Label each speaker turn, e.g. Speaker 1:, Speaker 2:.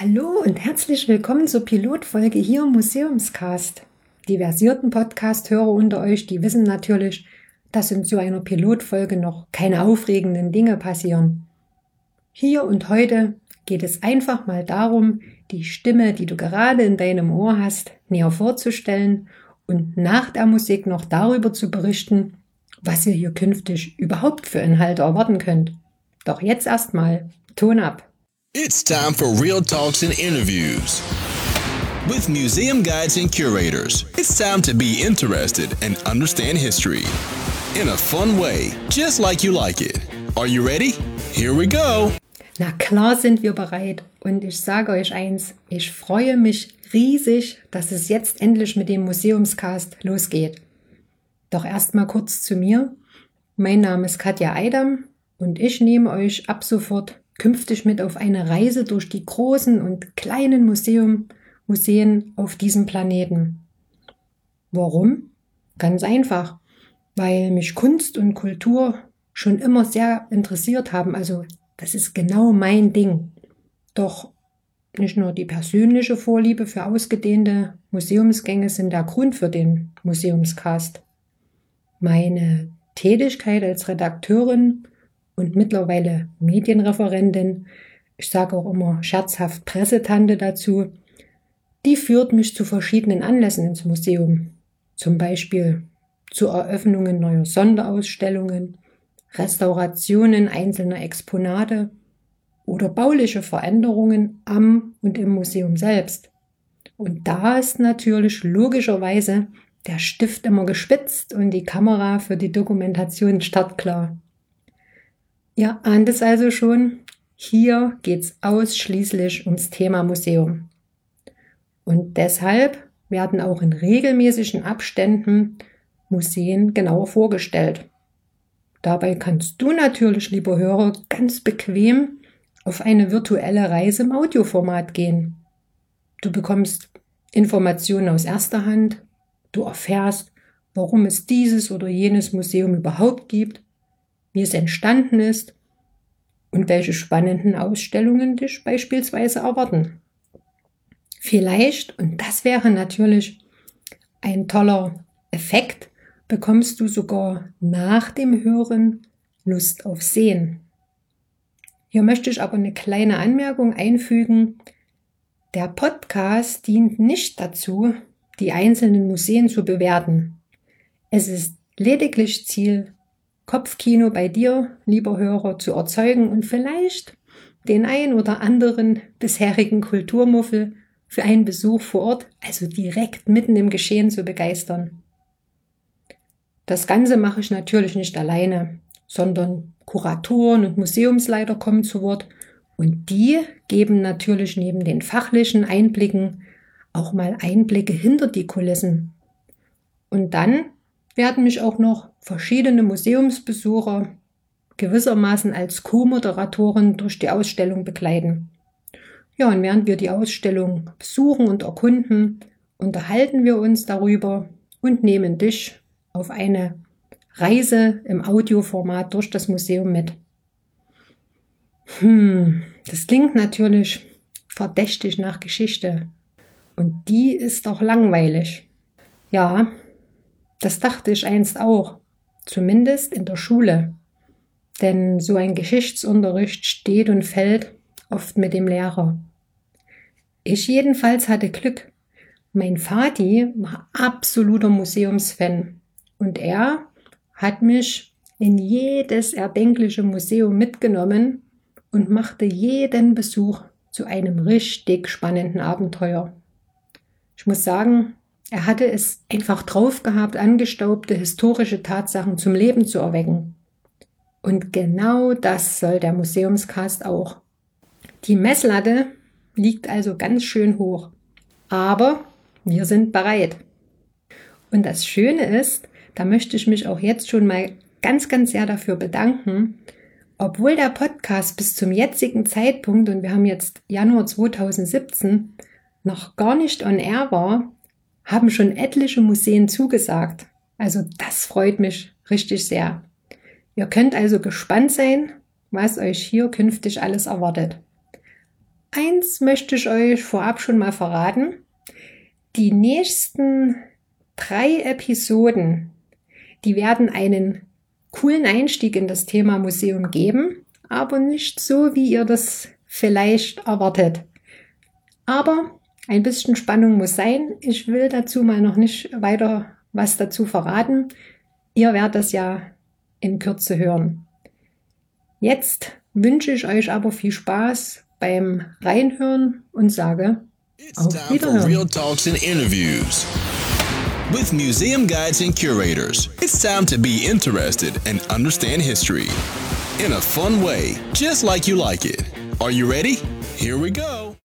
Speaker 1: Hallo und herzlich willkommen zur Pilotfolge hier im Museumscast. Die versierten Podcast-Hörer unter euch, die wissen natürlich, dass in so einer Pilotfolge noch keine aufregenden Dinge passieren. Hier und heute geht es einfach mal darum, die Stimme, die du gerade in deinem Ohr hast, näher vorzustellen und nach der Musik noch darüber zu berichten, was ihr hier künftig überhaupt für Inhalte erwarten könnt. Doch jetzt erstmal Ton ab.
Speaker 2: It's time for real talks and interviews with museum guides and curators. It's time to be interested and understand history in a fun way, just like you like it. Are you ready? Here we go.
Speaker 1: Na klar sind wir bereit. Und ich sage euch eins, ich freue mich riesig, dass es jetzt endlich mit dem Museumscast losgeht. Doch erstmal kurz zu mir. Mein Name ist Katja Eidam und ich nehme euch ab sofort künftig mit auf eine Reise durch die großen und kleinen Museum, Museen auf diesem Planeten. Warum? Ganz einfach, weil mich Kunst und Kultur schon immer sehr interessiert haben. Also das ist genau mein Ding. Doch nicht nur die persönliche Vorliebe für ausgedehnte Museumsgänge sind der Grund für den Museumscast. Meine Tätigkeit als Redakteurin und mittlerweile Medienreferentin, ich sage auch immer scherzhaft Pressetante dazu, die führt mich zu verschiedenen Anlässen ins Museum. Zum Beispiel zu Eröffnungen neuer Sonderausstellungen, Restaurationen einzelner Exponate oder bauliche Veränderungen am und im Museum selbst. Und da ist natürlich logischerweise der Stift immer gespitzt und die Kamera für die Dokumentation startklar. Ihr ahnt es also schon, hier geht's ausschließlich ums Thema Museum. Und deshalb werden auch in regelmäßigen Abständen Museen genauer vorgestellt. Dabei kannst du natürlich, lieber Hörer, ganz bequem auf eine virtuelle Reise im Audioformat gehen. Du bekommst Informationen aus erster Hand, du erfährst, warum es dieses oder jenes Museum überhaupt gibt wie es entstanden ist und welche spannenden Ausstellungen dich beispielsweise erwarten. Vielleicht, und das wäre natürlich ein toller Effekt, bekommst du sogar nach dem Hören Lust auf Sehen. Hier möchte ich aber eine kleine Anmerkung einfügen. Der Podcast dient nicht dazu, die einzelnen Museen zu bewerten. Es ist lediglich Ziel Kopfkino bei dir, lieber Hörer, zu erzeugen und vielleicht den ein oder anderen bisherigen Kulturmuffel für einen Besuch vor Ort, also direkt mitten im Geschehen zu begeistern. Das Ganze mache ich natürlich nicht alleine, sondern Kuratoren und Museumsleiter kommen zu Wort und die geben natürlich neben den fachlichen Einblicken auch mal Einblicke hinter die Kulissen. Und dann werden mich auch noch verschiedene Museumsbesucher gewissermaßen als Co-Moderatoren durch die Ausstellung begleiten. Ja, und während wir die Ausstellung besuchen und erkunden, unterhalten wir uns darüber und nehmen dich auf eine Reise im Audioformat durch das Museum mit. Hm, das klingt natürlich verdächtig nach Geschichte. Und die ist auch langweilig. Ja, das dachte ich einst auch, zumindest in der Schule. Denn so ein Geschichtsunterricht steht und fällt oft mit dem Lehrer. Ich jedenfalls hatte Glück. Mein Vati war absoluter Museumsfan und er hat mich in jedes erdenkliche Museum mitgenommen und machte jeden Besuch zu einem richtig spannenden Abenteuer. Ich muss sagen, er hatte es einfach drauf gehabt, angestaubte historische Tatsachen zum Leben zu erwecken. Und genau das soll der Museumscast auch. Die Messlatte liegt also ganz schön hoch. Aber wir sind bereit. Und das Schöne ist, da möchte ich mich auch jetzt schon mal ganz, ganz sehr dafür bedanken, obwohl der Podcast bis zum jetzigen Zeitpunkt, und wir haben jetzt Januar 2017, noch gar nicht on air war, haben schon etliche Museen zugesagt. Also das freut mich richtig sehr. Ihr könnt also gespannt sein, was euch hier künftig alles erwartet. eins möchte ich euch vorab schon mal verraten. Die nächsten drei Episoden, die werden einen coolen Einstieg in das Thema Museum geben, aber nicht so, wie ihr das vielleicht erwartet. Aber ein bisschen Spannung muss sein. Ich will dazu mal noch nicht weiter was dazu verraten. Ihr werdet das ja in Kürze hören. Jetzt wünsche ich euch aber viel Spaß beim Reinhören und sage
Speaker 2: It's time for real talks and interviews. With museum guides and curators, it's time to be interested and understand history in a fun way, just like you like it. Are you ready? Here we go.